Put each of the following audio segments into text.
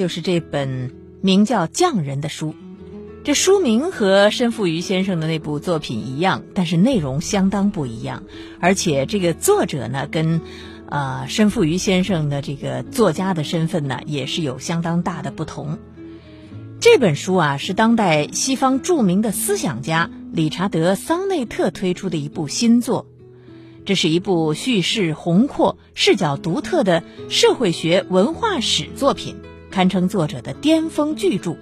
就是这本名叫《匠人》的书。这书名和申富瑜先生的那部作品一样，但是内容相当不一样。而且这个作者呢，跟呃申富瑜先生的这个作家的身份呢，也是有相当大的不同。这本书啊，是当代西方著名的思想家理查德·桑内特推出的一部新作。这是一部叙事宏阔、视角独特的社会学文化史作品，堪称作者的巅峰巨著。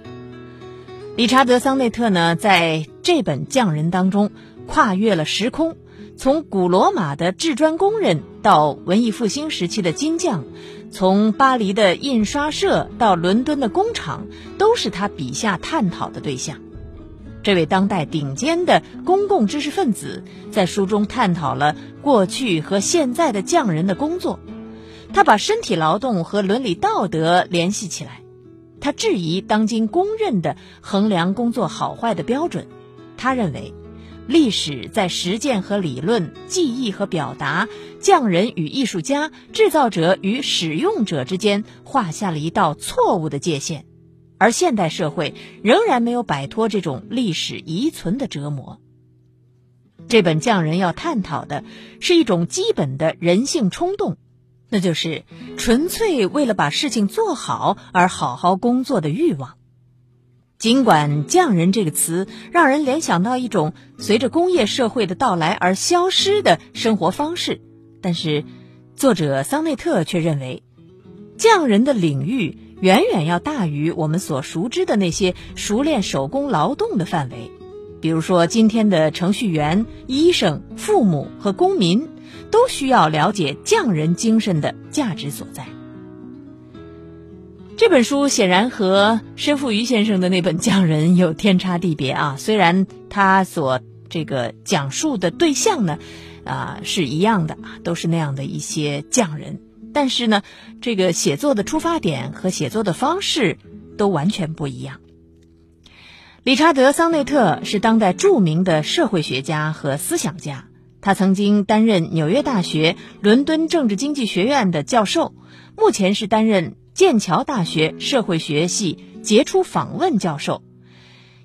理查德·桑内特呢，在这本《匠人》当中，跨越了时空，从古罗马的制砖工人到文艺复兴时期的金匠，从巴黎的印刷社到伦敦的工厂，都是他笔下探讨的对象。这位当代顶尖的公共知识分子在书中探讨了过去和现在的匠人的工作，他把身体劳动和伦理道德联系起来。他质疑当今公认的衡量工作好坏的标准。他认为，历史在实践和理论、记忆和表达、匠人与艺术家、制造者与使用者之间画下了一道错误的界限，而现代社会仍然没有摆脱这种历史遗存的折磨。这本匠人要探讨的是一种基本的人性冲动。那就是纯粹为了把事情做好而好好工作的欲望。尽管“匠人”这个词让人联想到一种随着工业社会的到来而消失的生活方式，但是作者桑内特却认为，匠人的领域远远要大于我们所熟知的那些熟练手工劳动的范围。比如说，今天的程序员、医生、父母和公民。都需要了解匠人精神的价值所在。这本书显然和申富余先生的那本《匠人》有天差地别啊！虽然他所这个讲述的对象呢，啊是一样的，都是那样的一些匠人，但是呢，这个写作的出发点和写作的方式都完全不一样。理查德·桑内特是当代著名的社会学家和思想家。他曾经担任纽约大学伦敦政治经济学院的教授，目前是担任剑桥大学社会学系杰出访问教授。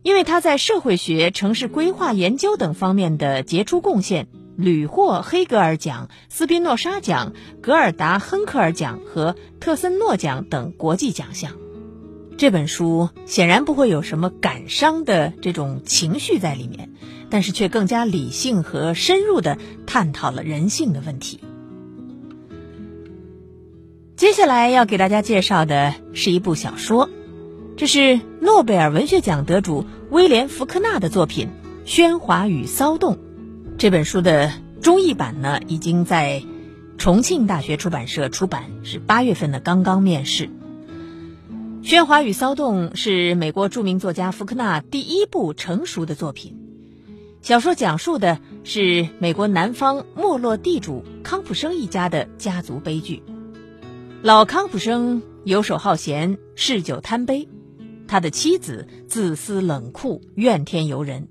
因为他在社会学、城市规划研究等方面的杰出贡献，屡获黑格尔奖、斯宾诺莎奖、格尔达·亨克尔奖和特森诺奖等国际奖项。这本书显然不会有什么感伤的这种情绪在里面。但是却更加理性和深入的探讨了人性的问题。接下来要给大家介绍的是一部小说，这是诺贝尔文学奖得主威廉·福克纳的作品《喧哗与骚动》。这本书的中译版呢，已经在重庆大学出版社出版，是八月份的刚刚面世。《喧哗与骚动》是美国著名作家福克纳第一部成熟的作品。小说讲述的是美国南方没落地主康普生一家的家族悲剧。老康普生游手好闲，嗜酒贪杯，他的妻子自私冷酷，怨天尤人。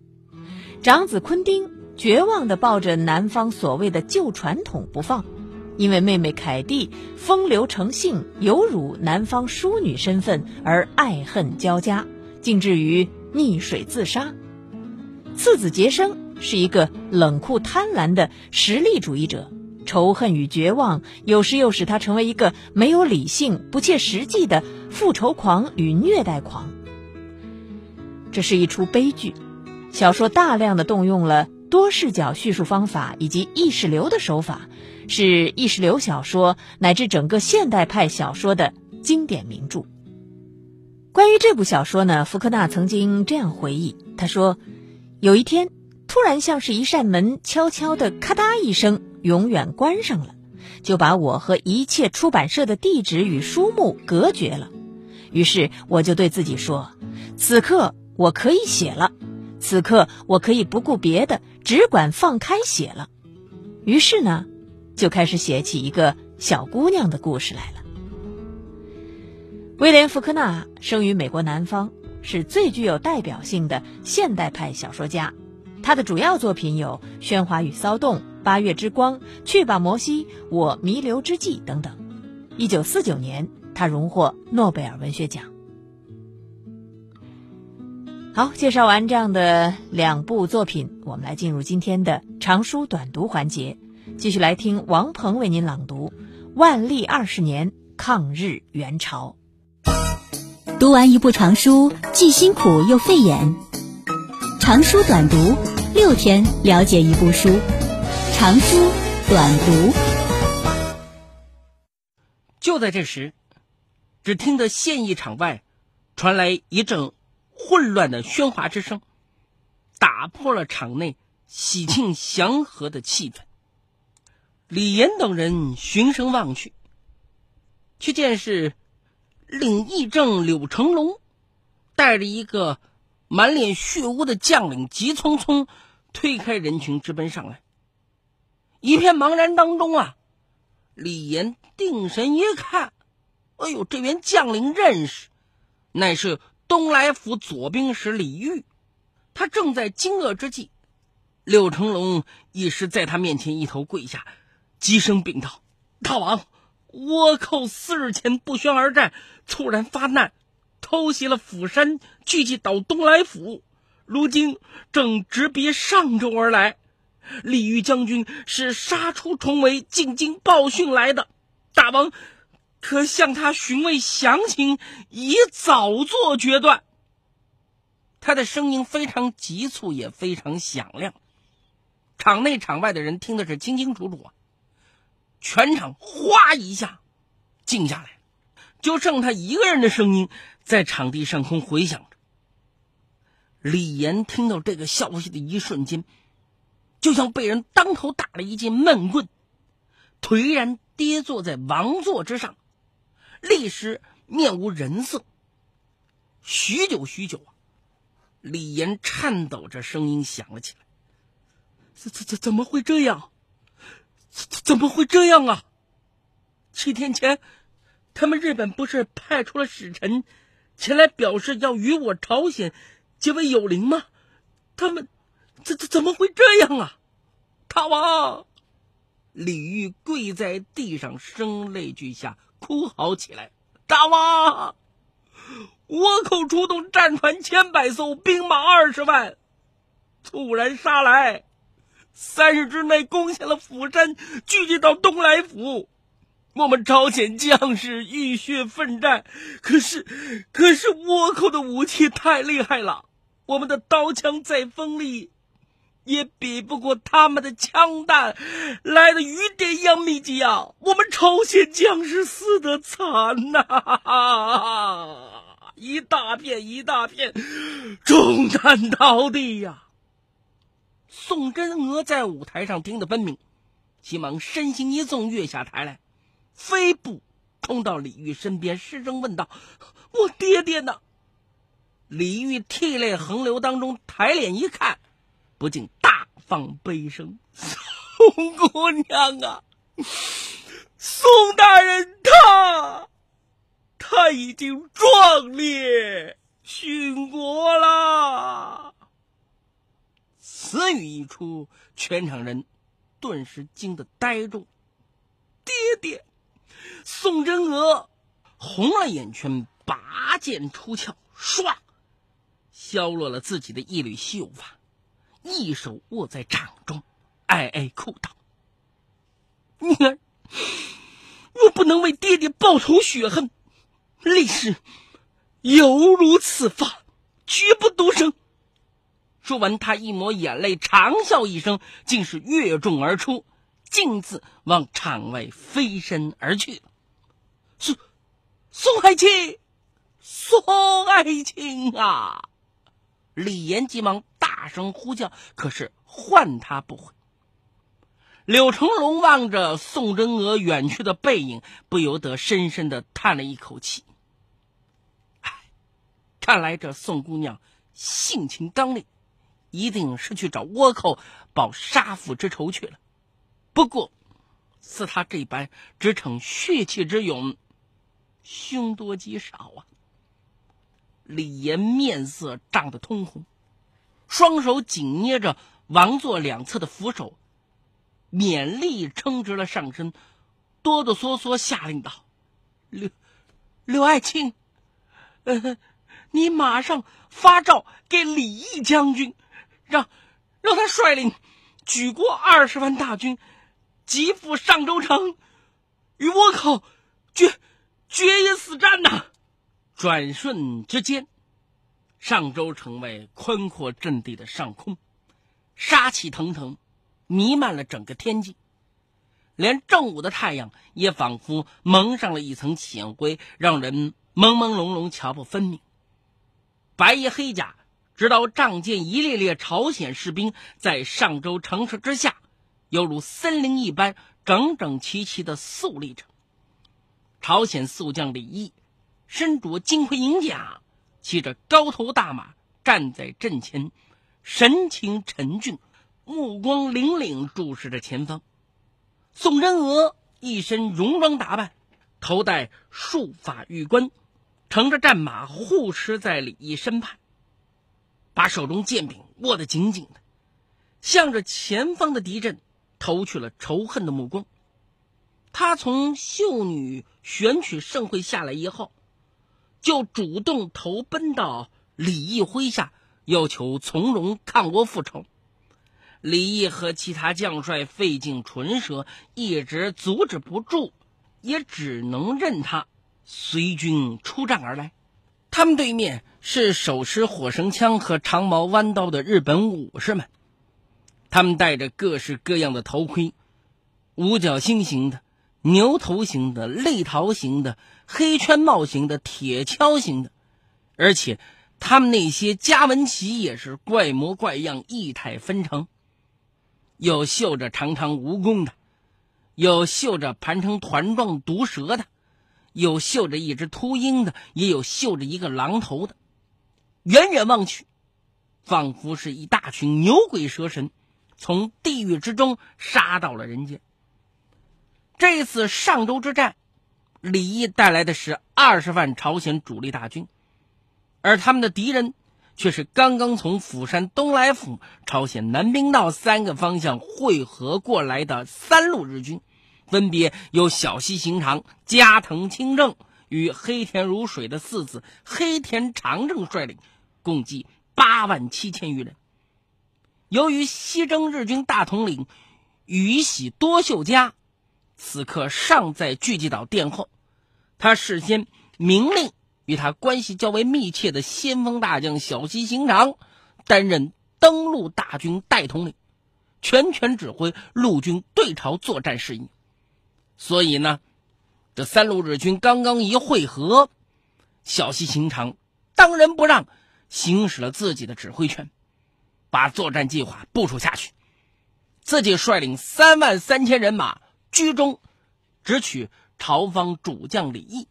长子昆丁绝望地抱着南方所谓的旧传统不放，因为妹妹凯蒂风流成性，有辱南方淑女身份而爱恨交加，竟至于溺水自杀。次子杰生是一个冷酷贪婪的实力主义者，仇恨与绝望有时又使他成为一个没有理性、不切实际的复仇狂与虐待狂。这是一出悲剧。小说大量的动用了多视角叙述方法以及意识流的手法，是意识流小说乃至整个现代派小说的经典名著。关于这部小说呢，福克纳曾经这样回忆，他说。有一天，突然像是一扇门悄悄的咔嗒一声，永远关上了，就把我和一切出版社的地址与书目隔绝了。于是我就对自己说：“此刻我可以写了，此刻我可以不顾别的，只管放开写了。”于是呢，就开始写起一个小姑娘的故事来了。威廉·福克纳生于美国南方。是最具有代表性的现代派小说家，他的主要作品有《喧哗与骚动》《八月之光》《去吧，摩西》《我弥留之际》等等。一九四九年，他荣获诺贝尔文学奖。好，介绍完这样的两部作品，我们来进入今天的长书短读环节，继续来听王鹏为您朗读《万历二十年抗日援朝》。读完一部长书，既辛苦又费眼。长书短读，六天了解一部书。长书短读。就在这时，只听得县役场外传来一阵。混乱的喧哗之声，打破了场内喜庆祥和的气氛。李岩等人循声望去，却见是领议政柳成龙带着一个满脸血污的将领，急匆匆推开人群，直奔上来。一片茫然当中啊，李岩定神一看，哎呦，这员将领认识，乃是。东来府左兵使李煜，他正在惊愕之际，柳成龙一时在他面前一头跪下，急声禀道：“大王，倭寇四日前不宣而战，突然发难，偷袭了釜山，聚集到东来府，如今正直逼上州而来。李煜将军是杀出重围，进京报讯来的，大王。”可向他询问详情，以早做决断。他的声音非常急促，也非常响亮，场内场外的人听的是清清楚楚啊。全场哗一下静下来，就剩他一个人的声音在场地上空回响着。李岩听到这个消息的一瞬间，就像被人当头打了一记闷棍，颓然跌坐在王座之上。立时面无人色。许久许久啊，李岩颤抖着声音响了起来：“怎怎怎怎么会这样？怎怎么会这样啊？七天前，他们日本不是派出了使臣前来表示要与我朝鲜结为友邻吗？他们怎怎怎么会这样啊？大王！”李煜跪在地上，声泪俱下。哭嚎起来！大王，倭寇出动战船千百艘，兵马二十万，突然杀来，三日之内攻下了釜山，聚集到东来府。我们朝鲜将士浴血奋战，可是，可是倭寇的武器太厉害了，我们的刀枪再锋利。也比不过他们的枪弹来的雨点一样密集啊！我们朝鲜将士死的惨呐，一大片一大片，中弹倒地呀！宋真娥在舞台上听得分明，急忙身形一纵，跃下台来，飞步冲到李煜身边，失声问道：“我爹爹呢？”李煜涕泪横流当中，抬脸一看。不禁大放悲声：“宋姑娘啊，宋大人他他已经壮烈殉国了。”此语一出，全场人顿时惊得呆住。爹爹，宋真娥红了眼圈，拔剑出鞘，唰，削落了自己的一缕秀发。一手握在掌中，哀哀哭道：“女儿，若不能为爹爹报仇雪恨，立誓犹如此发，绝不独生。”说完，他一抹眼泪，长啸一声，竟是跃众而出，径自往场外飞身而去。宋宋爱卿，宋爱卿啊！李岩急忙大声呼叫，可是唤他不回。柳成龙望着宋真娥远去的背影，不由得深深的叹了一口气。唉，看来这宋姑娘性情刚烈，一定是去找倭寇报杀父之仇去了。不过，似他这般只逞血气之勇，凶多吉少啊。李岩面色涨得通红，双手紧捏着王座两侧的扶手，勉力撑直了上身，哆哆嗦嗦下令道：“刘刘爱卿，呃，你马上发诏给李毅将军，让让他率领举国二十万大军，急赴上州城，与倭寇决决一死战呐！转瞬之间，上州城外宽阔阵地的上空，杀气腾腾，弥漫了整个天际。连正午的太阳也仿佛蒙上了一层浅灰，让人朦朦胧胧瞧不分明。白衣黑甲，直到仗剑一列列朝鲜士兵在上州城池之下，犹如森林一般整整齐齐地肃立着。朝鲜宿将李毅身着金盔银甲，骑着高头大马站在阵前，神情沉峻，目光凛凛注视着前方。宋真娥一身戎装打扮，头戴束发玉冠，乘着战马护持在李毅身畔，把手中剑柄握得紧紧的，向着前方的敌阵投去了仇恨的目光。他从秀女选取盛会下来以后，就主动投奔到李毅麾下，要求从容抗倭复仇。李毅和其他将帅费尽唇舌，一直阻止不住，也只能任他随军出战而来。他们对面是手持火绳枪和长矛弯刀的日本武士们，他们戴着各式各样的头盔，五角星形的、牛头形的、泪桃形的、黑圈帽形的、铁锹形的，而且他们那些家纹旗也是怪模怪样、异态纷呈。有绣着长长蜈蚣的，有绣着盘成团状毒蛇的，有绣着一只秃鹰的，也有绣着一个狼头的。远远望去，仿佛是一大群牛鬼蛇神从地狱之中杀到了人间。这次上周之战，李毅带来的是二十万朝鲜主力大军，而他们的敌人。却是刚刚从釜山东来府、朝鲜南兵道三个方向汇合过来的三路日军，分别由小西行长、加藤清正与黑田如水的四子黑田长政率领，共计八万七千余人。由于西征日军大统领宇喜多秀家此刻尚在聚集岛殿后，他事先明令。与他关系较为密切的先锋大将小西行长担任登陆大军代统领，全权指挥陆军对朝作战事宜。所以呢，这三路日军刚刚一会合，小西行长当仁不让，行使了自己的指挥权，把作战计划部署下去，自己率领三万三千人马居中，直取朝方主将李毅。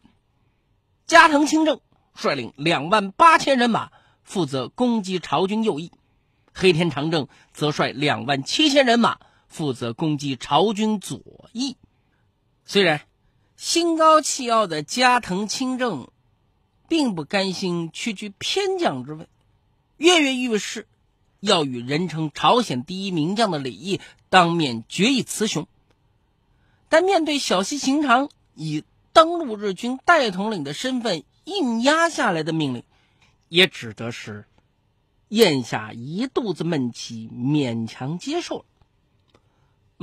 加藤清正率领两万八千人马负责攻击朝军右翼，黑田长政则率两万七千人马负责攻击朝军左翼。虽然心高气傲的加藤清正并不甘心屈居偏将之位，跃跃欲试要与人称朝鲜第一名将的李毅当面决一雌雄，但面对小西行长以。登陆日军代统领的身份硬压下来的命令，也只得是咽下一肚子闷气，勉强接受了。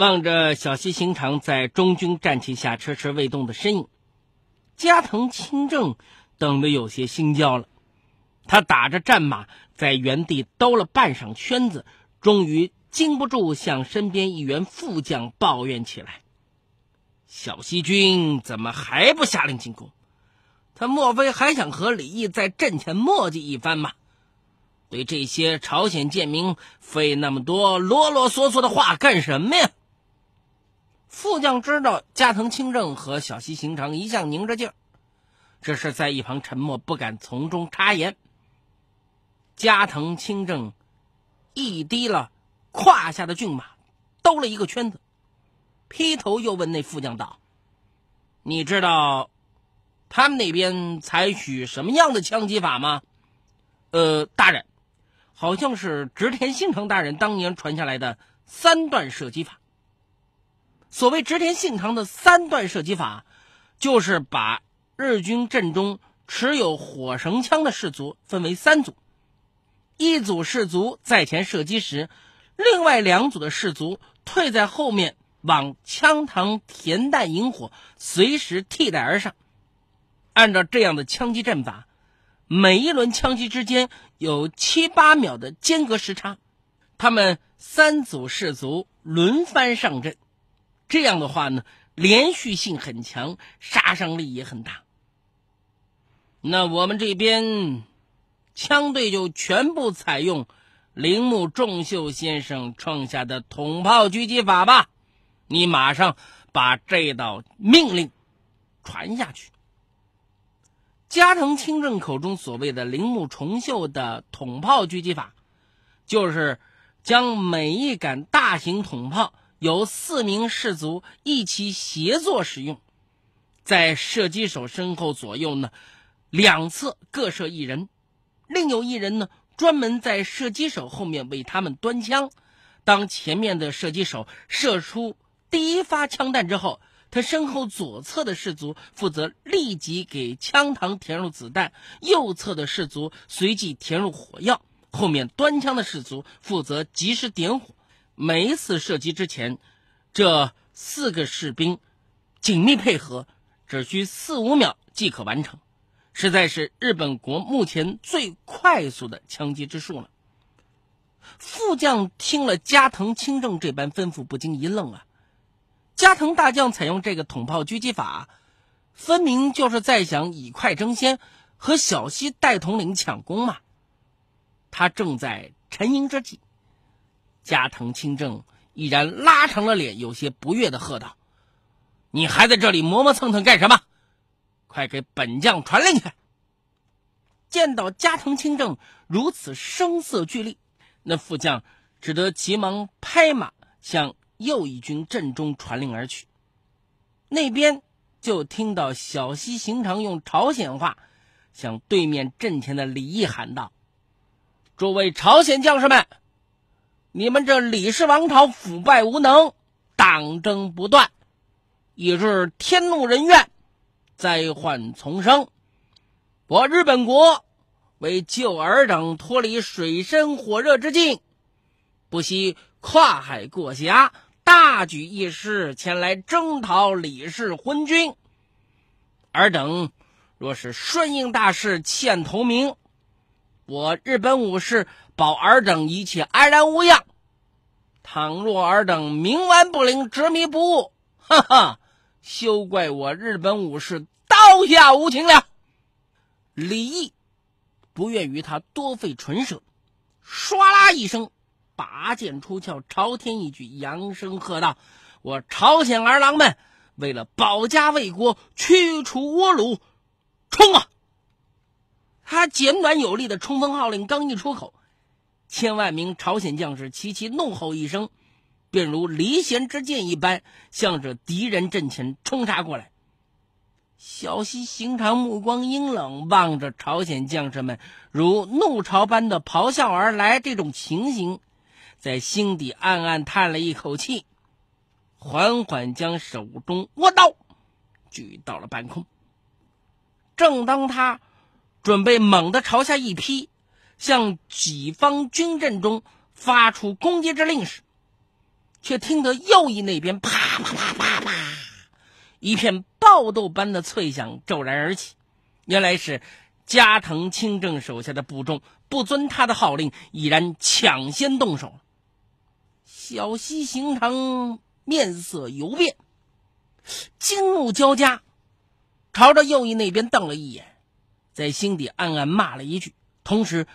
望着小西行长在中军战旗下迟迟未动的身影，加藤清正等得有些心焦了。他打着战马在原地兜了半晌圈子，终于禁不住向身边一员副将抱怨起来。小西军怎么还不下令进攻？他莫非还想和李毅在阵前磨叽一番吗？对这些朝鲜贱民费那么多啰啰嗦嗦的话干什么呀？副将知道加藤清正和小西行长一向拧着劲儿，只是在一旁沉默，不敢从中插言。加藤清正一低了胯下的骏马，兜了一个圈子。劈头又问那副将道：“你知道他们那边采取什么样的枪击法吗？”“呃，大人，好像是织田信长大人当年传下来的三段射击法。所谓织田信长的三段射击法，就是把日军阵中持有火绳枪的士卒分为三组，一组士卒在前射击时，另外两组的士卒退在后面，往枪膛填弹引火，随时替代而上。按照这样的枪击阵法，每一轮枪击之间有七八秒的间隔时差。他们三组士卒轮番上阵，这样的话呢，连续性很强，杀伤力也很大。那我们这边枪队就全部采用铃木重秀先生创下的筒炮狙击法吧。你马上把这道命令传下去。加藤清正口中所谓的铃木重秀的筒炮狙击法，就是将每一杆大型筒炮由四名士卒一起协作使用，在射击手身后左右呢。两侧各设一人，另有一人呢，专门在射击手后面为他们端枪。当前面的射击手射出第一发枪弹之后，他身后左侧的士卒负责立即给枪膛填入子弹，右侧的士卒随即填入火药，后面端枪的士卒负责及时点火。每一次射击之前，这四个士兵紧密配合，只需四五秒即可完成。实在是日本国目前最快速的枪击之术了。副将听了加藤清正这般吩咐，不禁一愣啊！加藤大将采用这个筒炮狙击法，分明就是在想以快争先，和小西带统领抢功嘛。他正在沉吟之际，加藤清正已然拉长了脸，有些不悦的喝道：“你还在这里磨磨蹭蹭干什么？”快给本将传令去！见到加藤清正如此声色俱厉，那副将只得急忙拍马向右翼军阵中传令而去。那边就听到小西行长用朝鲜话向对面阵前的李毅喊道：“诸位朝鲜将士们，你们这李氏王朝腐败无能，党争不断，以致天怒人怨。”灾患丛生，我日本国为救尔等脱离水深火热之境，不惜跨海过峡，大举义师前来征讨李氏昏君。尔等若是顺应大势，欠投名，我日本武士保尔等一切安然无恙；倘若尔等冥顽不灵，执迷不悟，哈哈！休怪我日本武士刀下无情了。李毅不愿与他多费唇舌，唰啦一声，拔剑出鞘，朝天一举，扬声喝道：“我朝鲜儿郎们，为了保家卫国，驱除倭虏，冲啊！”他简短有力的冲锋号令刚一出口，千万名朝鲜将士齐齐怒吼一声。便如离弦之箭一般，向着敌人阵前冲杀过来。小西行长目光阴冷，望着朝鲜将士们如怒潮般的咆哮而来，这种情形，在心底暗暗叹了一口气，缓缓将手中倭刀举到了半空。正当他准备猛地朝下一劈，向己方军阵中发出攻击之令时，却听得右翼那边啪啪啪啪啪，一片爆豆般的脆响骤然而起。原来是加藤清正手下的部众不遵他的号令，已然抢先动手。小西行长面色游变，惊怒交加，朝着右翼那边瞪了一眼，在心底暗暗骂了一句，同时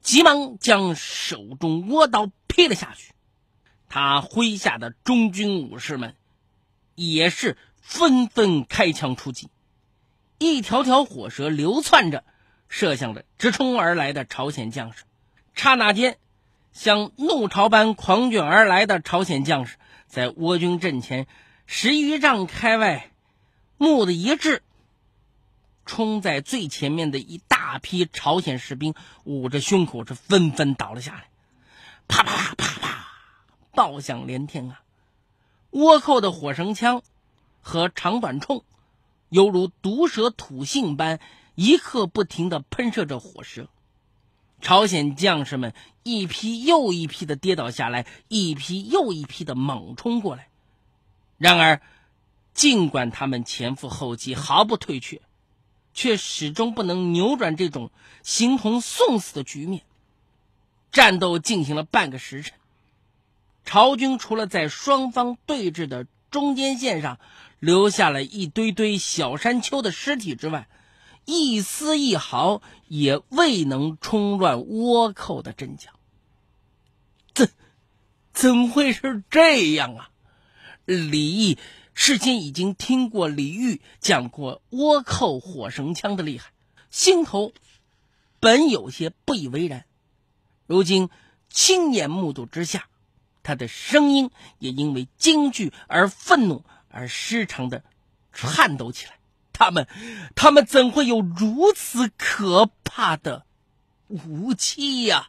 急忙将手中倭刀劈了下去。他麾下的中军武士们也是纷纷开枪出击，一条条火舌流窜着，射向了直冲而来的朝鲜将士。刹那间，像怒潮般狂卷而来的朝鲜将士，在倭军阵前十余丈开外，目的一滞，冲在最前面的一大批朝鲜士兵捂着胸口，是纷纷倒了下来，啪啪啪啪啪。爆响连天啊！倭寇的火绳枪和长短铳，犹如毒蛇吐信般一刻不停的喷射着火舌。朝鲜将士们一批又一批的跌倒下来，一批又一批的猛冲过来。然而，尽管他们前赴后继，毫不退却，却始终不能扭转这种形同送死的局面。战斗进行了半个时辰，朝军除了在双方对峙的中间线上留下了一堆堆小山丘的尸体之外，一丝一毫也未能冲乱倭寇的阵脚。怎怎会是这样啊？李毅事先已经听过李煜讲过倭寇火绳枪的厉害，心头本有些不以为然。如今亲眼目睹之下，他的声音也因为惊惧而愤怒而失常的颤抖起来。他们，他们怎会有如此可怕的武器呀？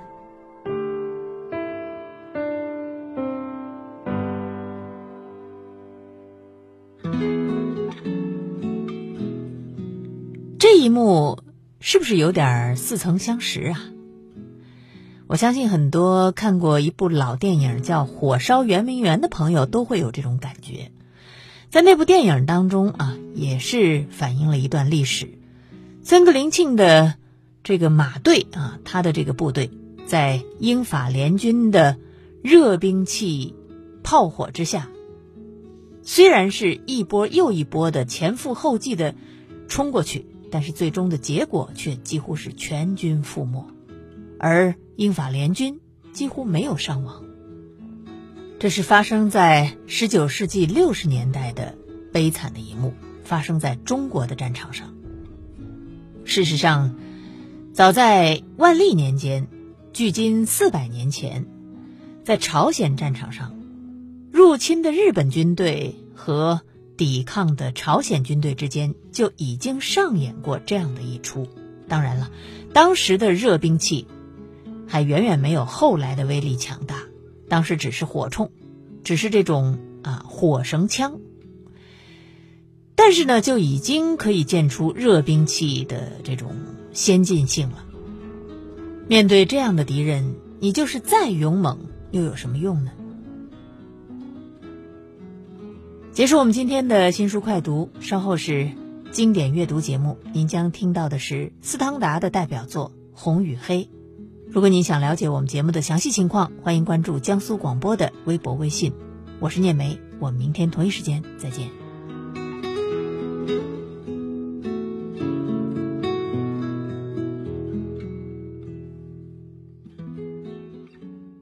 一幕是不是有点似曾相识啊？我相信很多看过一部老电影叫《火烧圆明园》的朋友都会有这种感觉。在那部电影当中啊，也是反映了一段历史。森格林沁的这个马队啊，他的这个部队在英法联军的热兵器炮火之下，虽然是一波又一波的前赴后继的冲过去。但是最终的结果却几乎是全军覆没，而英法联军几乎没有伤亡。这是发生在十九世纪六十年代的悲惨的一幕，发生在中国的战场上。事实上，早在万历年间，距今四百年前，在朝鲜战场上，入侵的日本军队和。抵抗的朝鲜军队之间就已经上演过这样的一出。当然了，当时的热兵器还远远没有后来的威力强大，当时只是火铳，只是这种啊火绳枪。但是呢，就已经可以见出热兵器的这种先进性了。面对这样的敌人，你就是再勇猛，又有什么用呢？结束我们今天的新书快读，稍后是经典阅读节目，您将听到的是斯汤达的代表作《红与黑》。如果您想了解我们节目的详细情况，欢迎关注江苏广播的微博、微信。我是聂梅，我们明天同一时间再见。